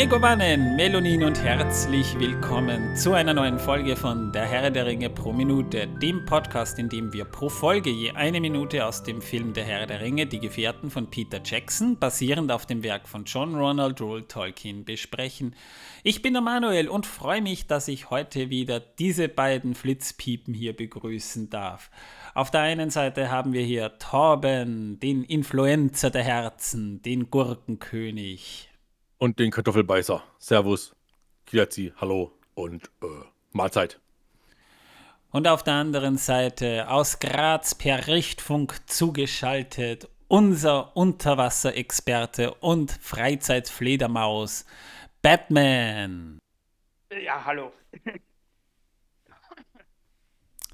Megowannen, Melonin und herzlich willkommen zu einer neuen Folge von Der Herr der Ringe pro Minute, dem Podcast, in dem wir pro Folge je eine Minute aus dem Film Der Herr der Ringe, Die Gefährten von Peter Jackson, basierend auf dem Werk von John Ronald Reuel Tolkien, besprechen. Ich bin der Manuel und freue mich, dass ich heute wieder diese beiden Flitzpiepen hier begrüßen darf. Auf der einen Seite haben wir hier Torben, den Influencer der Herzen, den Gurkenkönig und den Kartoffelbeißer. Servus, Grüezi, hallo und äh, Mahlzeit. Und auf der anderen Seite aus Graz per Richtfunk zugeschaltet unser Unterwasserexperte und Freizeitfledermaus Batman. Ja, hallo.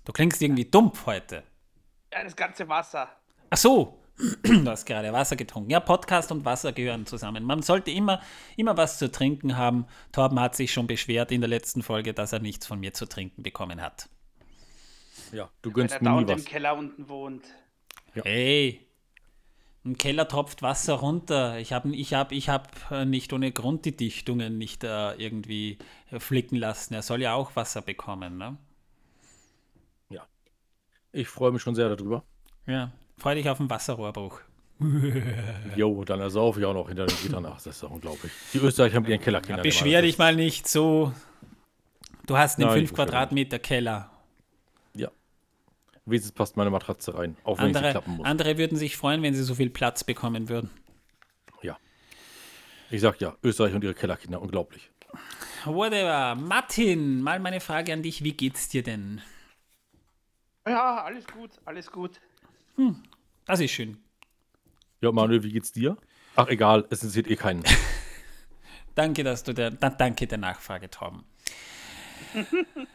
Du klingst irgendwie dumpf heute. Ja, das ganze Wasser. Ach so, Du hast gerade Wasser getrunken. Ja, Podcast und Wasser gehören zusammen. Man sollte immer, immer was zu trinken haben. Torben hat sich schon beschwert in der letzten Folge, dass er nichts von mir zu trinken bekommen hat. Ja, du gönnst mir nie was. im Keller unten wohnt. Ja. Hey, im Keller tropft Wasser runter. Ich habe ich hab, ich hab äh, nicht ohne Grund die Dichtungen nicht äh, irgendwie flicken lassen. Er soll ja auch Wasser bekommen, ne? Ja. Ich freue mich schon sehr darüber. Ja, Freu dich auf den Wasserrohrbruch. Jo, dann ersaufe ich auch noch hinter den Gittern nach. Das ist doch unglaublich. Die Österreicher haben ihren Kellerkinder. Ja, beschwer dich mal nicht so. Du hast einen 5 Quadratmeter Keller. Ja. Wenigstens passt meine Matratze rein, auch wenn andere, ich sie klappen muss. Andere würden sich freuen, wenn sie so viel Platz bekommen würden. Ja. Ich sag ja, Österreich und ihre Kellerkinder, unglaublich. Whatever. Martin, mal meine Frage an dich. Wie geht's dir denn? Ja, alles gut, alles gut. Hm, das ist schön. Ja, Manuel, wie geht's dir? Ach, egal, es interessiert eh keinen. danke, dass du der, da, danke der Nachfrage, Torben.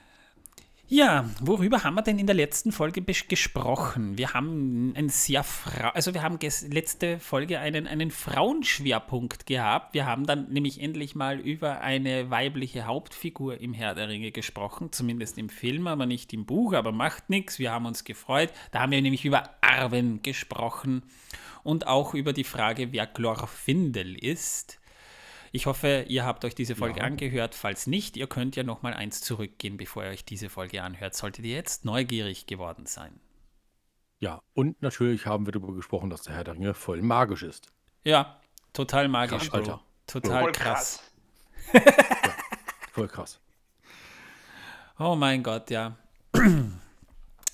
Ja, worüber haben wir denn in der letzten Folge gesprochen? Wir haben ein sehr Fra also wir haben letzte Folge einen, einen Frauenschwerpunkt gehabt. Wir haben dann nämlich endlich mal über eine weibliche Hauptfigur im Herr der Ringe gesprochen, zumindest im Film, aber nicht im Buch, aber macht nichts. Wir haben uns gefreut. Da haben wir nämlich über Arwen gesprochen und auch über die Frage, wer Glorfindel ist. Ich hoffe, ihr habt euch diese Folge ja. angehört. Falls nicht, ihr könnt ja noch mal eins zurückgehen, bevor ihr euch diese Folge anhört. Solltet ihr jetzt neugierig geworden sein. Ja, und natürlich haben wir darüber gesprochen, dass der Herr der Ringe voll magisch ist. Ja, total magisch, krass, Alter. Total voll krass. krass. ja, voll krass. Oh mein Gott, ja.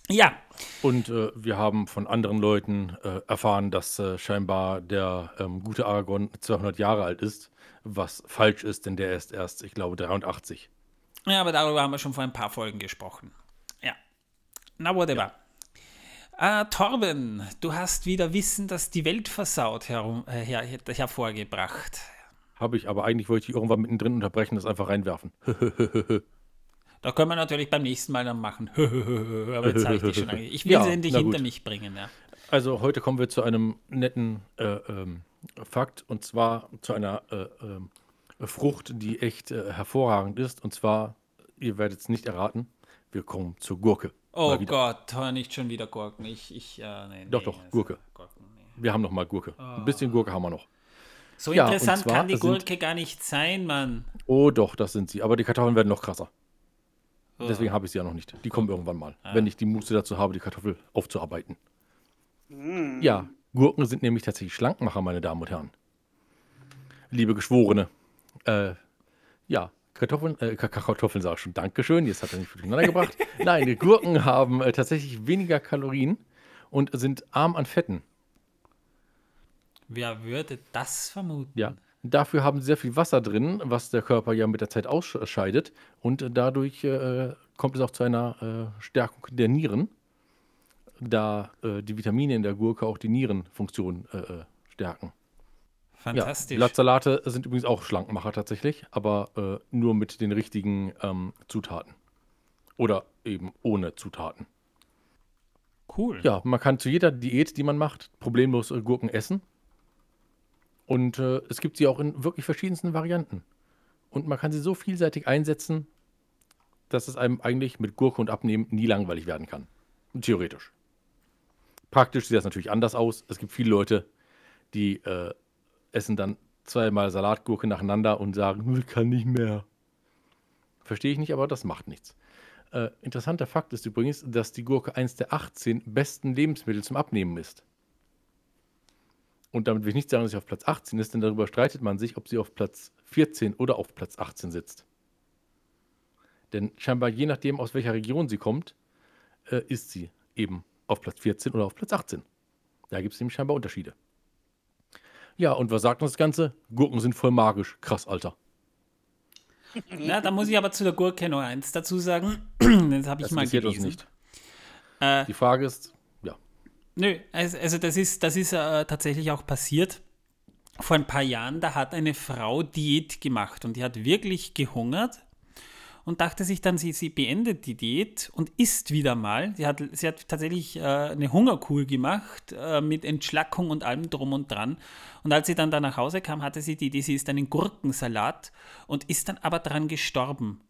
Ja. Und äh, wir haben von anderen Leuten äh, erfahren, dass äh, scheinbar der ähm, gute Aragorn 200 Jahre alt ist was falsch ist, denn der ist erst, ich glaube, 83. Ja, aber darüber haben wir schon vor ein paar Folgen gesprochen. Ja. Na, whatever. Ja. Äh, Torben, du hast wieder Wissen, das die Welt versaut, herum, äh, her, hervorgebracht. Habe ich, aber eigentlich wollte ich irgendwann mittendrin unterbrechen, das einfach reinwerfen. da können wir natürlich beim nächsten Mal dann machen. aber jetzt habe ich dich schon. Ich will ja, sie endlich hinter mich bringen. Ja. Also heute kommen wir zu einem netten äh, ähm, Fakt und zwar zu einer äh, äh, Frucht, die echt äh, hervorragend ist. Und zwar, ihr werdet es nicht erraten, wir kommen zur Gurke. Oh Gott, nicht schon wieder Gurken. Ich, ich, nee, doch, doch, also Gurke. Gurken, nee. Wir haben noch mal Gurke. Oh. Ein bisschen Gurke haben wir noch. So ja, interessant kann die Gurke sind, gar nicht sein, Mann. Oh doch, das sind sie. Aber die Kartoffeln werden noch krasser. Oh. Deswegen habe ich sie ja noch nicht. Die kommen irgendwann mal, ah. wenn ich die Muße dazu habe, die Kartoffel aufzuarbeiten. Mm. Ja, Gurken sind nämlich tatsächlich Schlankmacher, meine Damen und Herren. Liebe Geschworene. Äh, ja, Kartoffeln, äh, Kartoffeln sag ich schon, Dankeschön, jetzt hat er nicht durcheinander gebracht. Nein, die Gurken haben äh, tatsächlich weniger Kalorien und sind arm an Fetten. Wer würde das vermuten? Ja, dafür haben sie sehr viel Wasser drin, was der Körper ja mit der Zeit ausscheidet und dadurch äh, kommt es auch zu einer äh, Stärkung der Nieren da äh, die Vitamine in der Gurke auch die Nierenfunktion äh, äh stärken. Fantastisch. Ja, Blattsalate sind übrigens auch Schlankmacher tatsächlich, aber äh, nur mit den richtigen ähm, Zutaten. Oder eben ohne Zutaten. Cool. Ja, man kann zu jeder Diät, die man macht, problemlos Gurken essen. Und äh, es gibt sie auch in wirklich verschiedensten Varianten. Und man kann sie so vielseitig einsetzen, dass es einem eigentlich mit Gurke und Abnehmen nie langweilig werden kann. Theoretisch. Praktisch sieht das natürlich anders aus. Es gibt viele Leute, die äh, essen dann zweimal Salatgurke nacheinander und sagen, kann nicht mehr. Verstehe ich nicht, aber das macht nichts. Äh, interessanter Fakt ist übrigens, dass die Gurke eins der 18 besten Lebensmittel zum Abnehmen ist. Und damit will ich nicht sagen, dass sie auf Platz 18 ist, denn darüber streitet man sich, ob sie auf Platz 14 oder auf Platz 18 sitzt. Denn scheinbar je nachdem, aus welcher Region sie kommt, äh, ist sie eben auf Platz 14 oder auf Platz 18. Da gibt es nämlich scheinbar Unterschiede. Ja, und was sagt uns das Ganze? Gurken sind voll magisch. Krass, Alter. Na, da muss ich aber zu der Gurke noch eins dazu sagen. das habe ich Das mal interessiert uns gelesen. nicht. Äh, Die Frage ist, Nö, also, das ist, das ist äh, tatsächlich auch passiert. Vor ein paar Jahren, da hat eine Frau Diät gemacht und die hat wirklich gehungert und dachte sich dann, sie, sie beendet die Diät und isst wieder mal. Sie hat, sie hat tatsächlich äh, eine Hungerkur gemacht äh, mit Entschlackung und allem drum und dran. Und als sie dann da nach Hause kam, hatte sie die Idee, sie isst einen Gurkensalat und ist dann aber dran gestorben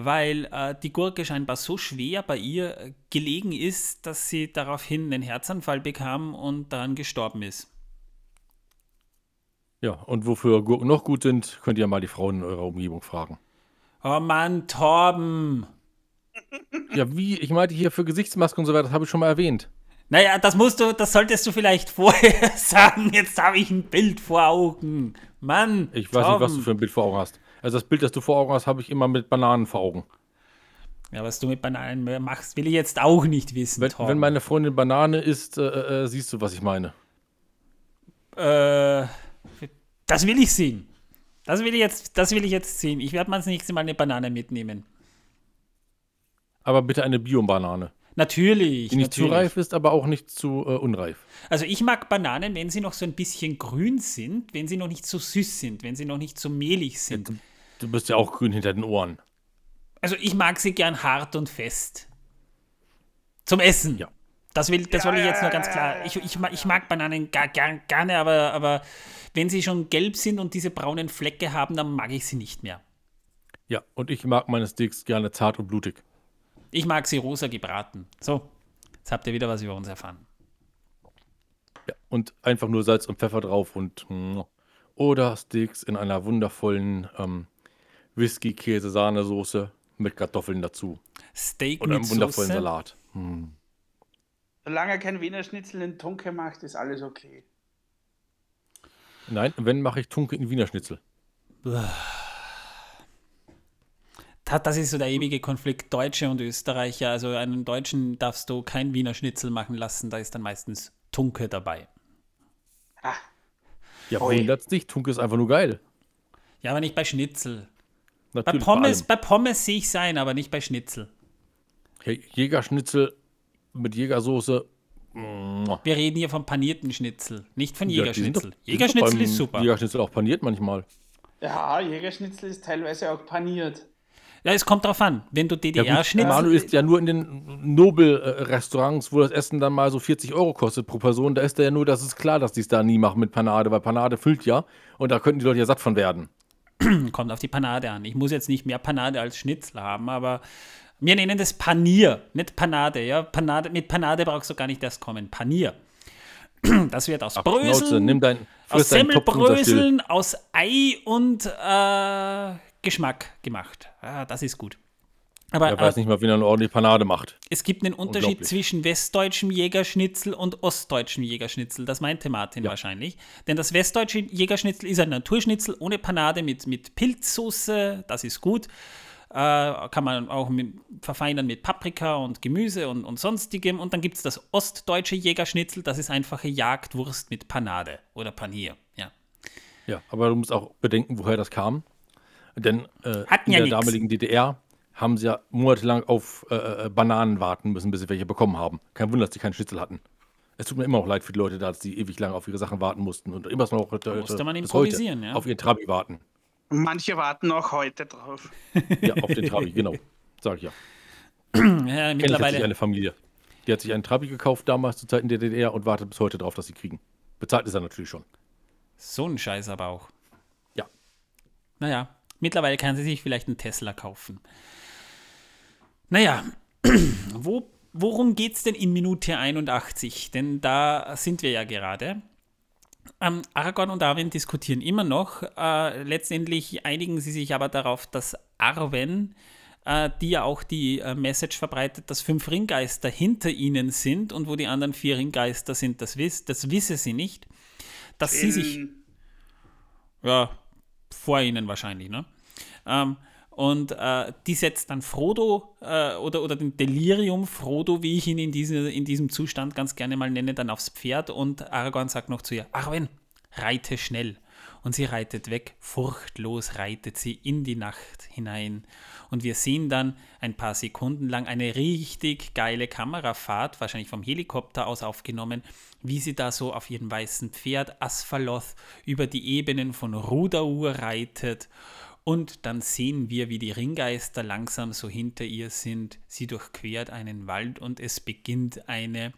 weil äh, die Gurke scheinbar so schwer bei ihr äh, gelegen ist, dass sie daraufhin einen Herzanfall bekam und daran gestorben ist. ja. Und wofür Gurken noch gut sind, könnt ihr mal die Frauen in eurer Umgebung fragen. Oh Mann, Torben! Ja, wie? Ich meinte hier für Gesichtsmasken und so weiter, das habe ich schon mal erwähnt. Naja, das musst du, das solltest du vielleicht vorher sagen. Jetzt habe ich ein Bild vor Augen. Mann, Ich weiß nicht, was du für ein Bild vor Augen hast. Also das Bild, das du vor Augen hast, habe ich immer mit Bananen vor Augen. Ja, was du mit Bananen machst, will ich jetzt auch nicht wissen, Wenn, wenn meine Freundin Banane isst, äh, äh, siehst du, was ich meine. Äh, das will ich sehen. Das will ich jetzt, das will ich jetzt sehen. Ich werde mal das nächste Mal eine Banane mitnehmen. Aber bitte eine Bio-Banane. Natürlich. Die nicht zu natürlich. reif ist, aber auch nicht zu äh, unreif. Also ich mag Bananen, wenn sie noch so ein bisschen grün sind, wenn sie noch nicht so süß sind, wenn sie noch nicht so mehlig sind. Du bist ja auch grün hinter den Ohren. Also ich mag sie gern hart und fest. Zum Essen. Ja. Das will, das wollte ich jetzt nur ganz klar. Ich, ich, mag- ich mag Bananen gar, gar, gerne, aber, aber wenn sie schon gelb sind und diese braunen Flecke haben, dann mag ich sie nicht mehr. Ja, und ich mag meine Steaks gerne zart und blutig. Ich mag sie rosa gebraten. So, jetzt habt ihr wieder was über uns erfahren. Ja, und einfach nur Salz und Pfeffer drauf und mm, oder Steaks in einer wundervollen ähm, Whisky-Käse-Sahnesoße mit Kartoffeln dazu. Steak Oder mit einem wundervollen Soße. Salat. Mm. Solange er kein Wiener Schnitzel in Tunke macht, ist alles okay. Nein, wenn mache ich Tunke in Wiener Schnitzel. Da- Das ist so der ewige Konflikt Deutsche und Österreicher. Also einen Deutschen darfst du kein Wiener Schnitzel machen lassen, da ist dann meistens Tunke dabei. Ja, Ui. wundert's dich. Tunke ist einfach nur geil. Ja, aber nicht bei Schnitzel. Bei Natürlich Pommes, bei bei Pommes sehe ich sein, aber nicht bei Schnitzel. Hey, Jägerschnitzel mit Jägersoße. mua. Wir reden hier vom panierten Schnitzel, nicht von Ja, Jägerschnitzel. doch Jägerschnitzel ist super. Jägerschnitzel auch paniert manchmal. Ja, Jägerschnitzel ist teilweise auch paniert. Ja, es kommt drauf an. Wenn du Ja, DDR-Schnitzel. Manu isst ja nur in den Nobel-Restaurants, wo das Essen dann mal so 40 Euro kostet pro Person. Da ist er ja nur, das ist klar, dass die es da nie machen mit Panade, weil Panade füllt ja. Und da könnten die Leute ja satt von werden. kommt auf die Panade an. Ich muss jetzt nicht mehr Panade als Schnitzel haben, aber wir nennen das Panier, nicht Panade. Ja? Panade mit Panade brauchst du gar nicht erst kommen. Panier. Das wird aus Ach, Bröseln, nimm dein, aus. Semmelbröseln, aus Ei und äh, Geschmack gemacht. Ah, das ist gut. Aber Er weiß nicht mal, wie er eine ordentliche Panade macht. es gibt einen Unterschied zwischen westdeutschem Jägerschnitzel und ostdeutschem Jägerschnitzel. Das meinte Martin wahrscheinlich. Denn das westdeutsche Jägerschnitzel ist ein Naturschnitzel ohne Panade mit, mit Pilzsoße. Das ist gut. Äh, kann man auch mit, verfeinern mit Paprika und Gemüse und, und sonstigem. Und dann gibt es das ostdeutsche Jägerschnitzel. Das ist einfache Jagdwurst mit Panade oder Panier. Ja. Ja, aber du musst auch bedenken, woher das kam. Denn äh, Hatten in ja der nix. damaligen DDR haben sie ja monatelang auf äh, äh, Bananen warten müssen, bis sie welche bekommen haben. Kein Wunder, dass die keinen Schnitzel hatten. Es tut mir immer noch leid für die Leute da, dass die ewig lang auf ihre Sachen warten mussten und immer noch äh, musste man heute improvisieren, ja. auf ihren Trabi warten. Manche warten auch heute drauf. Ja, auf den Trabi, genau. Sag ich ja. ja hat sich mittlerweile. eine Familie. Die hat sich einen Trabi gekauft damals zu Zeiten der DDR und wartet bis heute darauf, dass sie kriegen. Bezahlt ist er natürlich schon. So ein Scheiß aber auch. Ja. Naja, mittlerweile kann sie sich vielleicht einen Tesla kaufen. Naja, wo, worum geht es denn in Minute 81? Denn da sind wir ja gerade. Ähm, Aragorn und Arwen diskutieren immer noch. Äh, letztendlich einigen sie sich aber darauf, dass Arwen, äh, die ja auch die äh, Message verbreitet, dass fünf Ringgeister hinter ihnen sind und wo die anderen vier Ringgeister sind, das, wiss, das wisse sie nicht. Dass sie sich. Ja, vor ihnen wahrscheinlich, ne? Ähm, und äh, die setzt dann Frodo äh, oder, oder den Delirium Frodo, wie ich ihn in, diese, in diesem Zustand ganz gerne mal nenne, dann aufs Pferd und Aragorn sagt noch zu ihr, Arwen, reite schnell. Und sie reitet weg, furchtlos reitet sie in die Nacht hinein. Und wir sehen dann ein paar Sekunden lang eine richtig geile Kamerafahrt, wahrscheinlich vom Helikopter aus aufgenommen, wie sie da so auf ihrem weißen Pferd Asphalloth über die Ebenen von Rudaur reitet und dann sehen wir, wie die Ringgeister langsam so hinter ihr sind. Sie durchquert einen Wald und es beginnt eine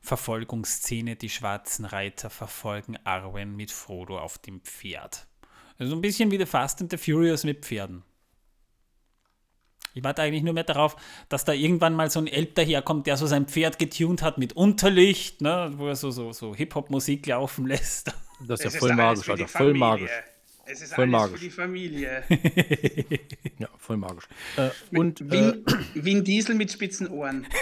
Verfolgungsszene. Die schwarzen Reiter verfolgen Arwen mit Frodo auf dem Pferd. Also ein bisschen wie The Fast and the Furious mit Pferden. Ich warte eigentlich nur mehr darauf, dass da irgendwann mal so ein Elb daherkommt, der so sein Pferd getuned hat mit Unterlicht, ne, wo er so, so, so Hip-Hop-Musik laufen lässt. Das ist ja voll magisch, Alter, voll magisch. Es ist Voll alles magisch. für die Familie. Ja, voll magisch. Äh, und äh, Vin, Vin Diesel mit spitzen Ohren.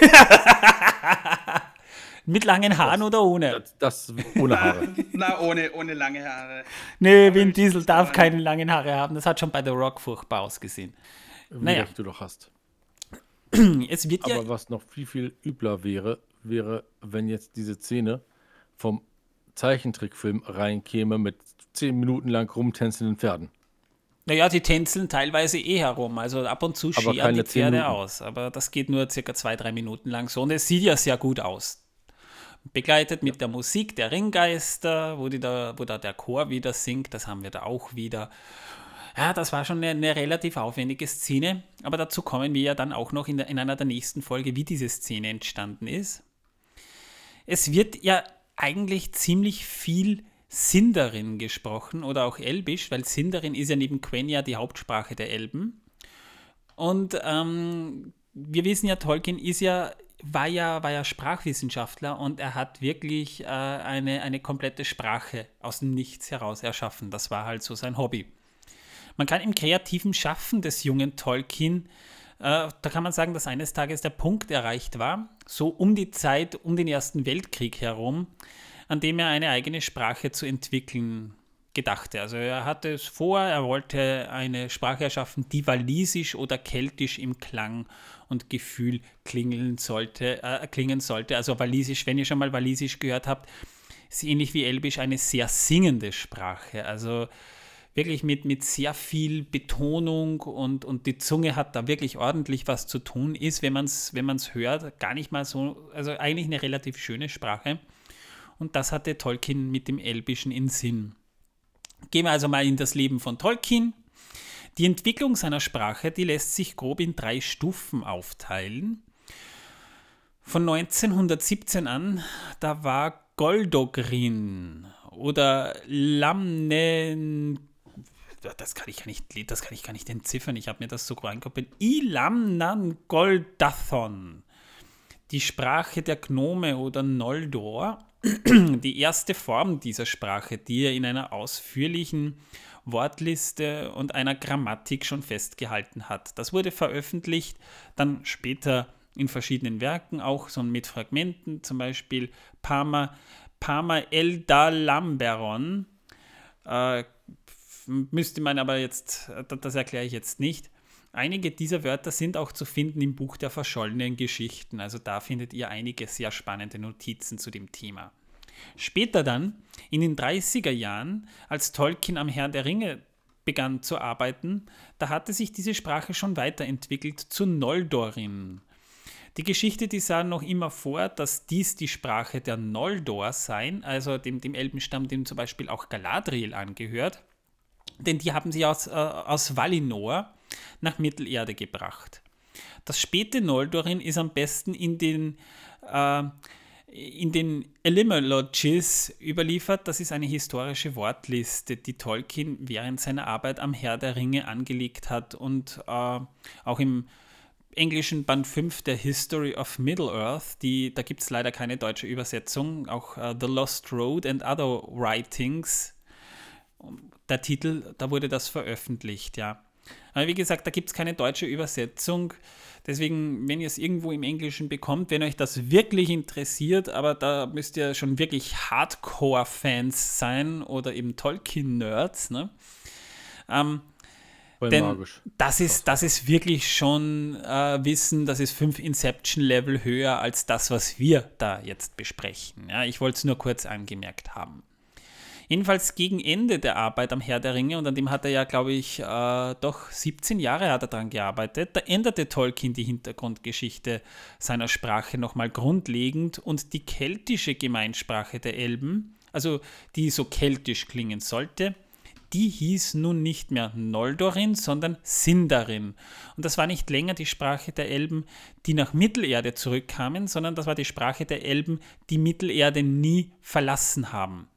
Mit langen Haaren oder ohne? das, das ohne Haare. Na, ohne, ohne lange Haare. Nee, Vin Diesel darf keine langen Haare haben. Das hat schon bei The Rock furchtbar ausgesehen. Wie Naja. du doch hast. Es wird ja Aber was noch viel, viel übler wäre, wäre, wenn jetzt diese Szene vom Zeichentrickfilm reinkäme mit zehn Minuten lang rumtänzelnden Pferden. Naja, die tänzeln teilweise eh herum. Also ab und zu keine die Pferde aus. Aber das geht nur circa zwei, drei Minuten lang so. Und es sieht ja sehr gut aus. Begleitet mit der Musik der Ringgeister, wo, die da, wo da der Chor wieder singt. Das haben wir da auch wieder. Ja, das war schon eine, eine relativ aufwendige Szene. Aber dazu kommen wir ja dann auch noch in, der, in einer der nächsten Folge, wie diese Szene entstanden ist. Es wird ja eigentlich ziemlich viel Sindarin gesprochen oder auch Elbisch, weil Sindarin ist ja neben Quenya die Hauptsprache der Elben. Und ähm, wir wissen ja, Tolkien ist ja, war ja, war ja Sprachwissenschaftler und er hat wirklich äh, eine, eine komplette Sprache aus dem Nichts heraus erschaffen. Das war halt so sein Hobby. Man kann im kreativen Schaffen des jungen Tolkien, äh, da kann man sagen, dass eines Tages der Punkt erreicht war, so um die Zeit, um den Ersten Weltkrieg herum, an dem er eine eigene Sprache zu entwickeln gedachte. Also er hatte es vor, er wollte eine Sprache erschaffen, die walisisch oder keltisch im Klang und Gefühl klingeln sollte, äh, klingen sollte. Also walisisch, wenn ihr schon mal walisisch gehört habt, ist ähnlich wie Elbisch eine sehr singende Sprache. Also wirklich mit, mit sehr viel Betonung und, und die Zunge hat da wirklich ordentlich was zu tun, ist, wenn man es wenn man's hört, gar nicht mal so, also eigentlich eine relativ schöne Sprache. Und das hatte Tolkien mit dem Elbischen in Sinn. Gehen wir also mal in das Leben von Tolkien. Die Entwicklung seiner Sprache, die lässt sich grob in drei Stufen aufteilen. Von 1917 an, da war Goldogrin oder Lamnen das kann ich gar nicht, das kann ich gar nicht entziffern. Ich habe mir das so reinkopiert. Ilamnan Goldathon. Die Sprache der Gnome oder Noldor. Die erste Form dieser Sprache, die er in einer ausführlichen Wortliste und einer Grammatik schon festgehalten hat. Das wurde veröffentlicht, dann später in verschiedenen Werken, auch so mit Fragmenten, zum Beispiel Parma, Parma Eldalamberon. Äh, müsste man aber jetzt, das erkläre ich jetzt nicht. Einige dieser Wörter sind auch zu finden im Buch der verschollenen Geschichten, also da findet ihr einige sehr spannende Notizen zu dem Thema. Später dann, in den 30er Jahren, als Tolkien am Herrn der Ringe begann zu arbeiten, da hatte sich diese Sprache schon weiterentwickelt zu Noldorin. Die Geschichte, die sah noch immer vor, dass dies die Sprache der Noldor seien, also dem, dem Elbenstamm, dem zum Beispiel auch Galadriel angehört denn die haben sie aus, äh, aus Valinor nach Mittelerde gebracht. Das späte Noldorin ist am besten in den, äh, in den Etymologies überliefert. Das ist eine historische Wortliste, die Tolkien während seiner Arbeit am Herr der Ringe angelegt hat und äh, auch im englischen Band 5 der History of Middle-earth. Da gibt es leider keine deutsche Übersetzung. Auch uh, The Lost Road and Other Writings. Der Titel, da wurde das veröffentlicht, ja. Aber wie gesagt, da gibt es keine deutsche Übersetzung. Deswegen, wenn ihr es irgendwo im Englischen bekommt, wenn euch das wirklich interessiert, aber da müsst ihr schon wirklich Hardcore-Fans sein oder eben Tolkien-Nerds, ne? Ähm, denn magisch. Das ist, das ist wirklich schon äh, Wissen, das ist fünf Inception-Level höher als das, was wir da jetzt besprechen. Ja, ich wollte es nur kurz angemerkt haben. Jedenfalls gegen Ende der Arbeit am Herr der Ringe, und an dem hat er ja, glaube ich, äh, doch 17 Jahre hat er daran gearbeitet, da änderte Tolkien die Hintergrundgeschichte seiner Sprache nochmal grundlegend und die keltische Gemeinsprache der Elben, also die so keltisch klingen sollte, die hieß nun nicht mehr Noldorin, sondern Sindarin. Und das war nicht länger die Sprache der Elben, die nach Mittelerde zurückkamen, sondern das war die Sprache der Elben, die Mittelerde nie verlassen haben.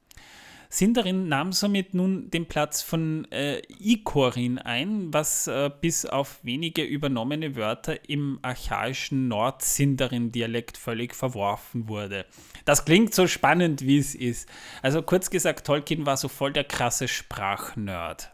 Sindarin nahm somit nun den Platz von äh, Ikorin ein, was äh, bis auf wenige übernommene Wörter im archaischen Nord-Sindarin-Dialekt völlig verworfen wurde. Das klingt so spannend, wie es ist. Also kurz gesagt, Tolkien war so voll der krasse Sprachnerd.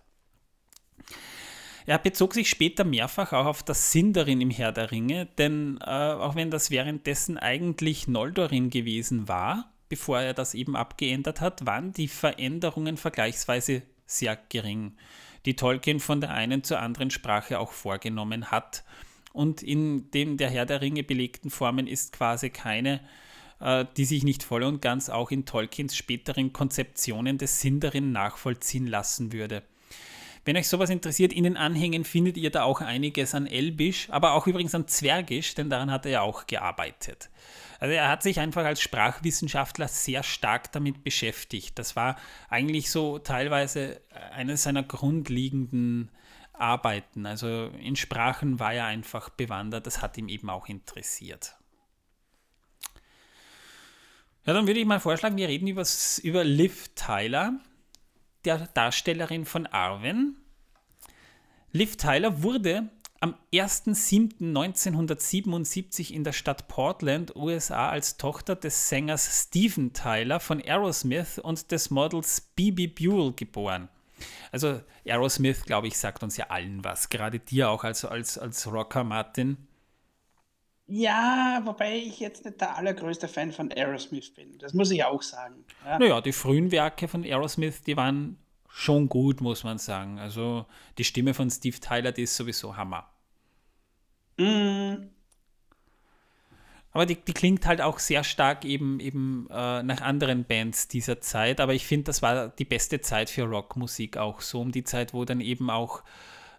Er bezog sich später mehrfach auch auf das Sindarin im Herr der Ringe, denn äh, auch wenn das währenddessen eigentlich Noldorin gewesen war, bevor er das eben abgeändert hat, waren die Veränderungen vergleichsweise sehr gering, die Tolkien von der einen zur anderen Sprache auch vorgenommen hat. Und in den der Herr der Ringe belegten Formen ist quasi keine, äh, die sich nicht voll und ganz auch in Tolkiens späteren Konzeptionen des Sindarin nachvollziehen lassen würde. Wenn euch sowas interessiert, in den Anhängen findet ihr da auch einiges an Elbisch, aber auch übrigens an Zwergisch, denn daran hat er ja auch gearbeitet. Also er hat sich einfach als Sprachwissenschaftler sehr stark damit beschäftigt. Das war eigentlich so teilweise eines seiner grundlegenden Arbeiten. Also in Sprachen war er einfach bewandert, das hat ihm eben auch interessiert. Ja, dann würde ich mal vorschlagen, wir reden übers, über Liv Tyler, der Darstellerin von Arwen. Liv Tyler wurde am 1.7.1977 in der Stadt Portland, USA, als Tochter des Sängers Steven Tyler von Aerosmith und des Models Bibi Buell geboren. Also Aerosmith, glaube ich, sagt uns ja allen was, gerade dir auch als, als, als Rocker, Martin. Ja, wobei ich jetzt nicht der allergrößte Fan von Aerosmith bin. Das muss ich auch sagen. Ja. Naja, die frühen Werke von Aerosmith, die waren schon gut, muss man sagen. Also die Stimme von Steve Tyler, die ist sowieso Hammer. Mm. Aber die, die, klingt halt auch sehr stark eben, eben äh, nach anderen Bands dieser Zeit. Aber ich finde, das war die beste Zeit für Rockmusik auch. So um die Zeit, wo dann eben auch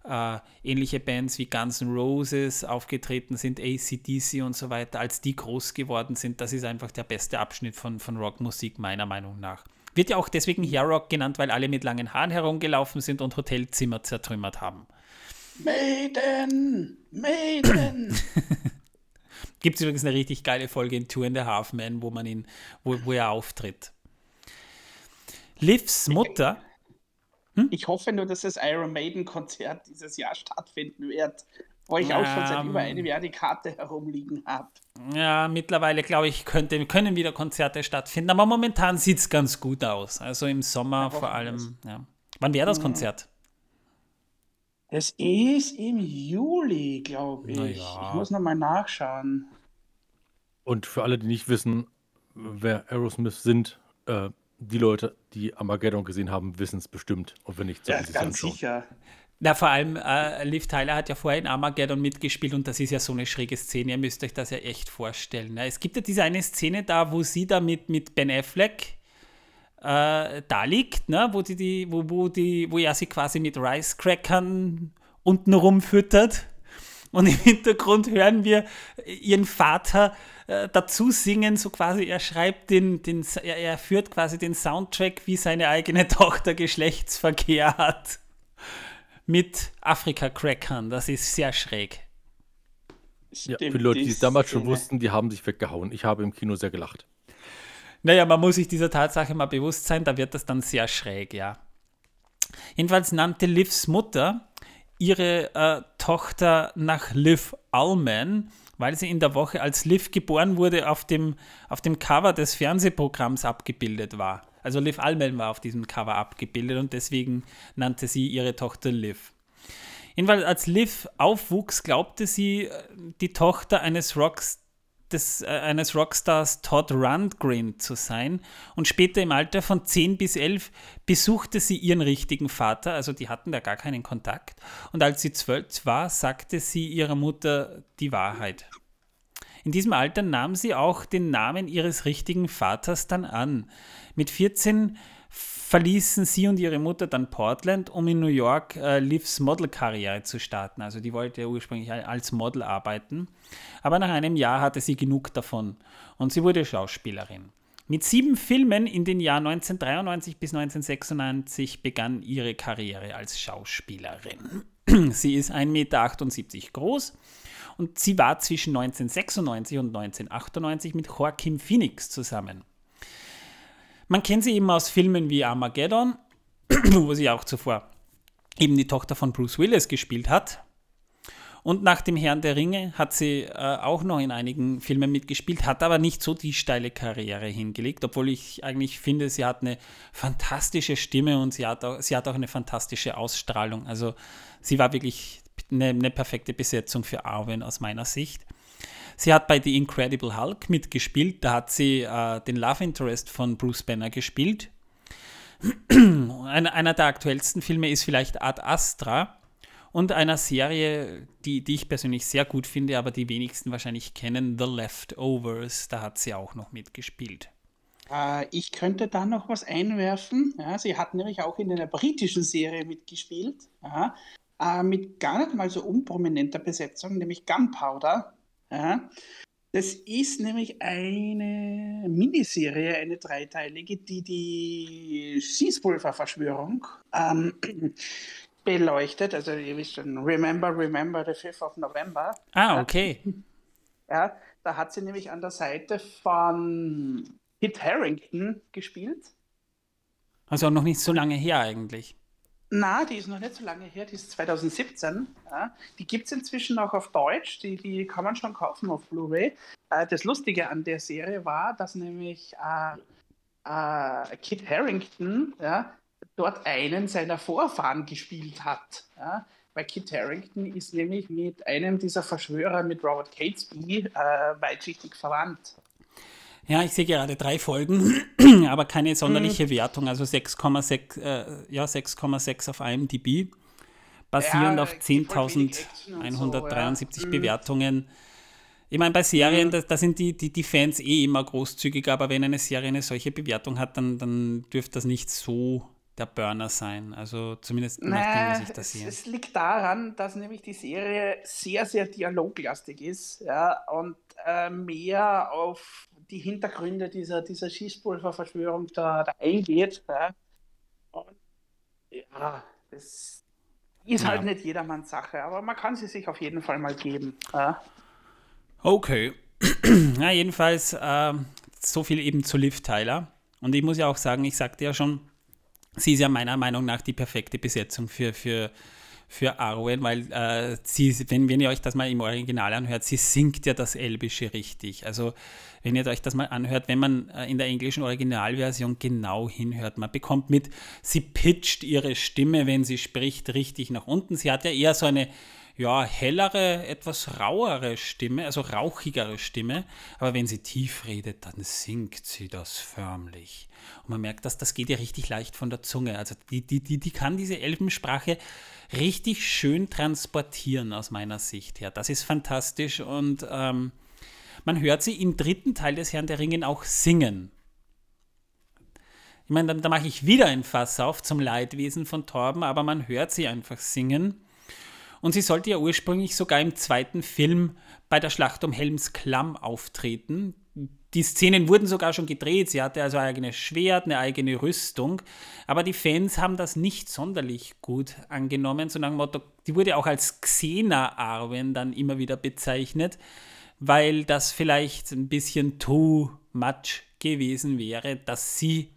äh, ähnliche Bands wie Guns N' Roses aufgetreten sind, ACDC und so weiter, als die groß geworden sind. Das ist einfach der beste Abschnitt von, von Rockmusik, meiner Meinung nach. Wird ja auch deswegen Hair Rock genannt, weil alle mit langen Haaren herumgelaufen sind und Hotelzimmer zertrümmert haben. Maiden! Maiden! Gibt es übrigens eine richtig geile Folge in Two and a Half Men, wo man ihn, wo, wo er auftritt. Livs Mutter. Hm? Ich hoffe nur, dass das Iron Maiden-Konzert dieses Jahr stattfinden wird, wo ich ja, auch schon seit über einem Jahr die Karte herumliegen habe. Ja, mittlerweile glaube ich, könnte, können wieder Konzerte stattfinden, aber momentan sieht es ganz gut aus. Also im Sommer vor allem. Ja. Wann wäre das mhm. Konzert? Es ist im Juli, glaube ich. Ja. Ich muss nochmal nachschauen. Und für alle, die nicht wissen, wer Aerosmith sind, äh, die Leute, die Armageddon gesehen haben, wissen es bestimmt. Und wenn nicht, so ja, ganz anschauen. sicher. Na, vor allem, äh, Liv Tyler hat ja vorher in Armageddon mitgespielt und das ist ja so eine schräge Szene. Ihr müsst euch das ja echt vorstellen. Ne? Es gibt ja diese eine Szene da, wo sie da mit, mit Ben Affleck äh, da liegt, ne? wo, die, die, wo, wo, die, wo er sie quasi mit Rice Crackern unten rumfüttert. Und im Hintergrund hören wir ihren Vater äh, dazu singen, so quasi, er schreibt den, den er, er führt quasi den Soundtrack, wie seine eigene Tochter Geschlechtsverkehr hat. Mit Afrika-Crackern. Das ist sehr schräg. Ja, für Leute, die es damals schon wussten, die haben sich weggehauen. Ich habe im Kino sehr gelacht. Naja, man muss sich dieser Tatsache mal bewusst sein, da wird das dann sehr schräg, ja. Jedenfalls nannte Livs Mutter ihre äh, Tochter nach Liv Allman, weil sie in der Woche, als Liv geboren wurde, auf dem, auf dem Cover des Fernsehprogramms abgebildet war. Also Liv Allman war auf diesem Cover abgebildet und deswegen nannte sie ihre Tochter Liv. Jedenfalls, als Liv aufwuchs, glaubte sie, äh, die Tochter eines Rocks des, äh, eines Rockstars Todd Rundgren zu sein. Und später im Alter von 10 bis 11 besuchte sie ihren richtigen Vater, also die hatten da gar keinen Kontakt. Und als sie 12 war, sagte sie ihrer Mutter die Wahrheit. In diesem Alter nahm sie auch den Namen ihres richtigen Vaters dann an. Mit 14 verließen sie und ihre Mutter dann Portland, um in New York äh, Livs Modelkarriere zu starten. Also die wollte ja ursprünglich als Model arbeiten. Aber nach einem Jahr hatte sie genug davon und sie wurde Schauspielerin. Mit sieben Filmen in den Jahren 1993 bis 1996 begann ihre Karriere als Schauspielerin. Sie ist 1,78 Meter groß und sie war zwischen 1996 und 1998 mit Joaquin Phoenix zusammen. Man kennt sie eben aus Filmen wie Armageddon, wo sie auch zuvor eben die Tochter von Bruce Willis gespielt hat. Und nach dem Herrn der Ringe hat sie äh, auch noch in einigen Filmen mitgespielt, hat aber nicht so die steile Karriere hingelegt, obwohl ich eigentlich finde, sie hat eine fantastische Stimme und sie hat auch, sie hat auch eine fantastische Ausstrahlung. Also sie war wirklich eine, eine perfekte Besetzung für Arwen aus meiner Sicht. Sie hat bei The Incredible Hulk mitgespielt. Da hat sie äh, den Love Interest von Bruce Banner gespielt. einer, der aktuellsten Filme ist vielleicht Ad Astra und einer Serie, die, die ich persönlich sehr gut finde, aber die wenigsten wahrscheinlich kennen, The Leftovers. Da hat sie auch noch mitgespielt. Äh, ich könnte da noch was einwerfen. Ja, sie hat nämlich auch in einer britischen Serie mitgespielt. Ja, äh, mit gar nicht mal so unprominenter Besetzung, nämlich Gunpowder. Ja. Das ist nämlich eine Miniserie, eine dreiteilige, die die Schießpulververschwörung ähm, beleuchtet. Also ihr wisst schon, Remember, Remember the 5th of November. Ah, okay. Ja, da hat sie nämlich an der Seite von Kit Harrington gespielt. Also noch nicht so lange her eigentlich. Na, die ist noch nicht so lange her, die ist 2017. Ja. Die gibt es inzwischen auch auf Deutsch, die, die kann man schon kaufen auf Blu-ray. Äh, das Lustige an der Serie war, dass nämlich äh, äh, Kit Harrington ja, dort einen seiner Vorfahren gespielt hat. Ja. Weil Kit Harrington ist nämlich mit einem dieser Verschwörer, mit Robert Catesby, äh, weitschichtig verwandt. Ja, ich sehe gerade drei Folgen, aber keine sonderliche mhm. Wertung, also 6,6 äh, ja, 6,6 auf IMDb, basierend ja, auf 10.173 so, ja. Mhm. Bewertungen. Ich meine, bei Serien, mhm. da, da, sind die, die, die Fans eh immer großzügig, aber wenn eine Serie eine solche Bewertung hat, dann, dann dürfte das nicht so der Burner sein. Also zumindest naja, nachdem, was ich das sehe. Es, es liegt daran, dass nämlich die Serie sehr, sehr dialoglastig ist ja, und äh, mehr auf die Hintergründe dieser, dieser Schießpulververschwörung da, da eingeht. Ja. Und ja, das ist ja. halt nicht jedermanns Sache, aber man kann sie sich auf jeden Fall mal geben. Ja. Okay. ja, jedenfalls äh, so viel eben zu Liv Tyler. Und ich muss ja auch sagen, ich sagte ja schon, sie ist ja meiner Meinung nach die perfekte Besetzung für, für für Arwen, weil äh, sie, wenn, wenn ihr euch das mal im Original anhört, sie singt ja das Elbische richtig. Also wenn ihr euch das mal anhört, wenn man äh, in der englischen Originalversion genau hinhört, man bekommt mit, sie pitcht ihre Stimme, wenn sie spricht, richtig nach unten. Sie hat ja eher so eine ja, hellere, etwas rauere Stimme, also rauchigere Stimme. Aber wenn sie tief redet, dann singt sie das förmlich. Und man merkt, dass das geht ja richtig leicht von der Zunge. Also die, die, die, die kann diese Elbensprache richtig schön transportieren aus meiner Sicht her. Das ist fantastisch und ähm, man hört sie im dritten Teil des Herrn der Ringen auch singen. Ich meine, da, da mache ich wieder ein Fass auf zum Leidwesen von Torben, aber man hört sie einfach singen. Und sie sollte ja ursprünglich sogar im zweiten Film bei der Schlacht um Helms Klamm auftreten die Szenen wurden sogar schon gedreht. Sie hatte also ein eigenes Schwert, eine eigene Rüstung. Aber die Fans haben das nicht sonderlich gut angenommen, sondern Motto, die wurde auch als Xena Arwen dann immer wieder bezeichnet, weil das vielleicht ein bisschen too much gewesen wäre, dass sie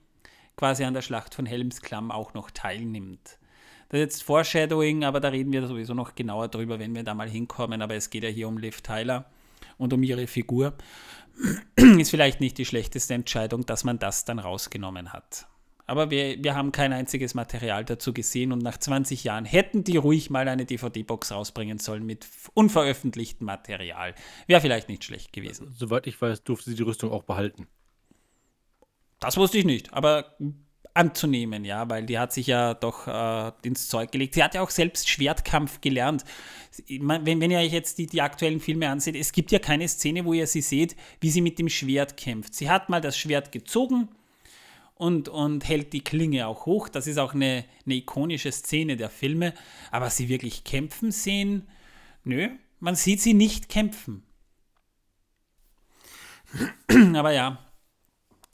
quasi an der Schlacht von Helmsklamm auch noch teilnimmt. Das ist jetzt Foreshadowing, aber da reden wir sowieso noch genauer drüber, wenn wir da mal hinkommen. Aber es geht ja hier um Liv Tyler und um ihre Figur. Ist vielleicht nicht die schlechteste Entscheidung, dass man das dann rausgenommen hat. Aber wir, wir haben kein einziges Material dazu gesehen und nach 20 Jahren hätten die ruhig mal eine DVD-Box rausbringen sollen mit unveröffentlichtem Material. Wäre vielleicht nicht schlecht gewesen. Soweit ich weiß, durfte sie die Rüstung auch behalten. Das wusste ich nicht, aber anzunehmen, ja, weil die hat sich ja doch äh, ins Zeug gelegt. Sie hat ja auch selbst Schwertkampf gelernt. Wenn, wenn ihr euch jetzt die, die aktuellen Filme ansieht, es gibt ja keine Szene, wo ihr sie seht, wie sie mit dem Schwert kämpft. Sie hat mal das Schwert gezogen und, und hält die Klinge auch hoch. Das ist auch eine, eine ikonische Szene der Filme. Aber sie wirklich kämpfen sehen, nö, man sieht sie nicht kämpfen. Aber ja,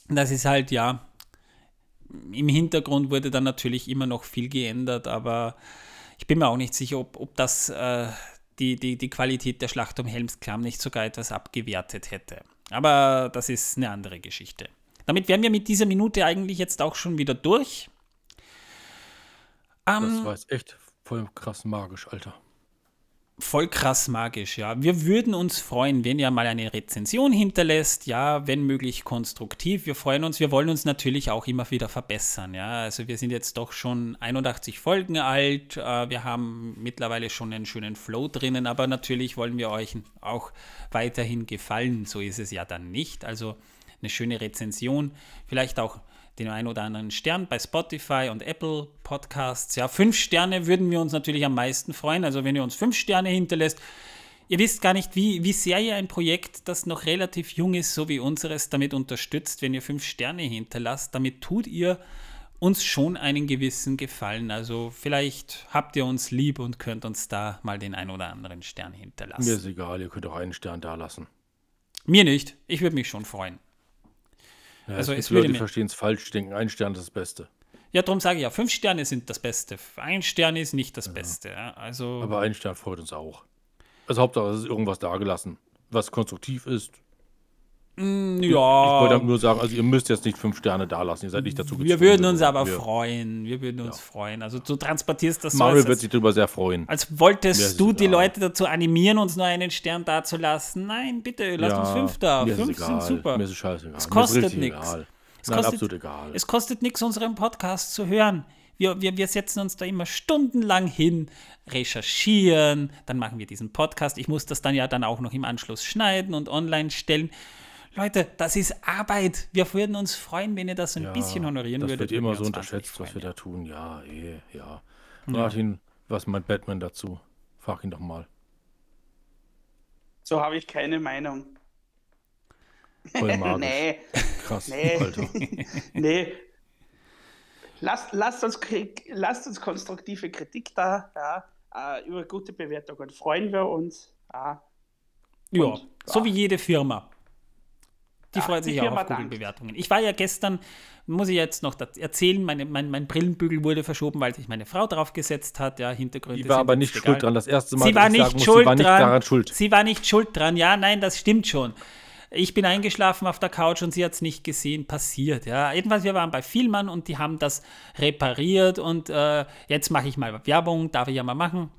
das ist halt, ja, im Hintergrund wurde dann natürlich immer noch viel geändert, aber ich bin mir auch nicht sicher, ob, ob das äh, die, die, die Qualität der Schlacht um Helmsklamm nicht sogar etwas abgewertet hätte. Aber das ist eine andere Geschichte. Damit wären wir mit dieser Minute eigentlich jetzt auch schon wieder durch. Ähm, das war jetzt echt voll krass magisch, Alter. Voll krass magisch, ja. Wir würden uns freuen, wenn ihr mal eine Rezension hinterlässt, ja, wenn möglich konstruktiv. Wir freuen uns, wir wollen uns natürlich auch immer wieder verbessern, ja. Also wir sind jetzt doch schon 81 Folgen alt, äh, wir haben mittlerweile schon einen schönen Flow drinnen, aber natürlich wollen wir euch auch weiterhin gefallen, so ist es ja dann nicht. Also eine schöne Rezension, vielleicht auch den einen oder anderen Stern bei Spotify und Apple Podcasts. Ja, fünf Sterne würden wir uns natürlich am meisten freuen. Also wenn ihr uns fünf Sterne hinterlässt, ihr wisst gar nicht, wie, wie sehr ihr ein Projekt, das noch relativ jung ist, so wie unseres, damit unterstützt, wenn ihr fünf Sterne hinterlasst. Damit tut ihr uns schon einen gewissen Gefallen. Also vielleicht habt ihr uns lieb und könnt uns da mal den ein oder anderen Stern hinterlassen. Mir ist egal, ihr könnt auch einen Stern da lassen. Mir nicht. Ich würde mich schon freuen. Ja, also es Leute, die verstehen es falsch, denken, ein Stern ist das Beste. Ja, darum sage ich ja, fünf Sterne sind das Beste. Ein Stern ist nicht das ja. Beste. Also Aber ein Stern freut uns auch. Also Hauptsache, es ist irgendwas dagelassen, was konstruktiv ist. Mm, ja. Ich wollte nur sagen, also ihr müsst jetzt nicht fünf Sterne dalassen, ihr seid nicht dazu gezwungen. Wir würden uns aber wir, freuen, wir würden uns ja. freuen. Also du transportierst das Mario so, wird sich darüber sehr freuen. Als wolltest du die Leute dazu animieren, uns nur einen Stern dazulassen. Nein, bitte, lasst ja, uns fünf da. Fünf sind super. Mir ist es scheißegal. Es kostet nichts. Es Nein, kostet, absolut egal. Es kostet nichts, unseren Podcast zu hören. Wir, wir, wir setzen uns da immer stundenlang hin, recherchieren, dann machen wir diesen Podcast. Ich muss das dann ja dann auch noch im Anschluss schneiden und online stellen. Leute, das ist Arbeit. Wir würden uns freuen, wenn ihr das ein ja, bisschen honorieren das würdet. Das wird immer so unterschätzt, was wir da tun. Ja, eh, ja. Martin, was meint Batman dazu? Frag ihn doch mal. So habe ich keine Meinung. Voll magisch. nee. Krass, nee. Alter. nee. Lasst, lasst, uns, lasst uns konstruktive Kritik da. Ja. Uh, über gute Bewertungen freuen wir uns. Ja, ja so wie jede Firma. Die freut sich auch auf Google-Bewertungen. Ich war ja gestern, muss ich jetzt noch erzählen, meine, mein, mein Brillenbügel wurde verschoben, weil sich meine Frau drauf gesetzt hat. Ja, Hintergründe. Die war aber nicht schuld dran. Das erste Mal, sie war nicht schuld muss, sie war nicht daran schuld. Sie war nicht schuld dran. Ja, nein, das stimmt schon. Ich bin eingeschlafen auf der Couch und sie hat es nicht gesehen. Passiert, ja. Jedenfalls, wir waren bei Vielmann und die haben das repariert und äh, jetzt mache ich mal Werbung, darf ich ja mal machen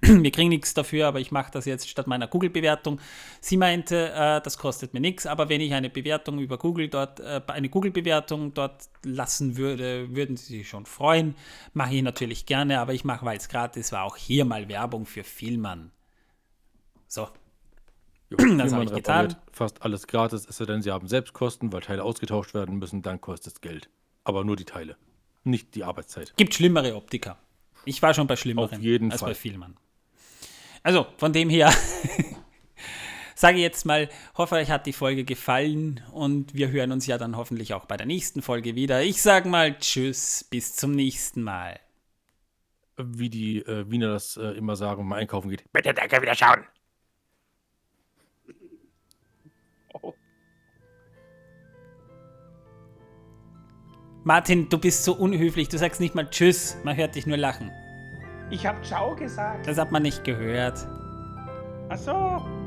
wir kriegen nichts dafür, aber ich mache das jetzt statt meiner Google-Bewertung. Sie meinte, äh, das kostet mir nichts, aber wenn ich eine Bewertung über Google dort, äh, eine Google-Bewertung dort lassen würde, würden Sie sich schon freuen. Mache ich natürlich gerne, aber ich mache, weil es gratis war, auch hier mal Werbung für Vielmann. So. Jo, das habe ich getan. Fast alles gratis, es sei denn, Sie haben Selbstkosten, weil Teile ausgetauscht werden müssen, dann kostet es Geld. Aber nur die Teile, nicht die Arbeitszeit. Gibt schlimmere Optiker. Ich war schon bei schlimmeren Auf jeden als Fall. bei Vielmann. Also, von dem her sage ich jetzt mal, hoffe, euch hat die Folge gefallen und wir hören uns ja dann hoffentlich auch bei der nächsten Folge wieder. Ich sage mal Tschüss, bis zum nächsten Mal. Wie die äh, Wiener das äh, immer sagen, wenn man einkaufen geht. Bitte danke, wieder schauen. Martin, du bist so unhöflich. Du sagst nicht mal Tschüss. Man hört dich nur lachen. Ich hab Ciao gesagt. Das hat man nicht gehört. Ach so.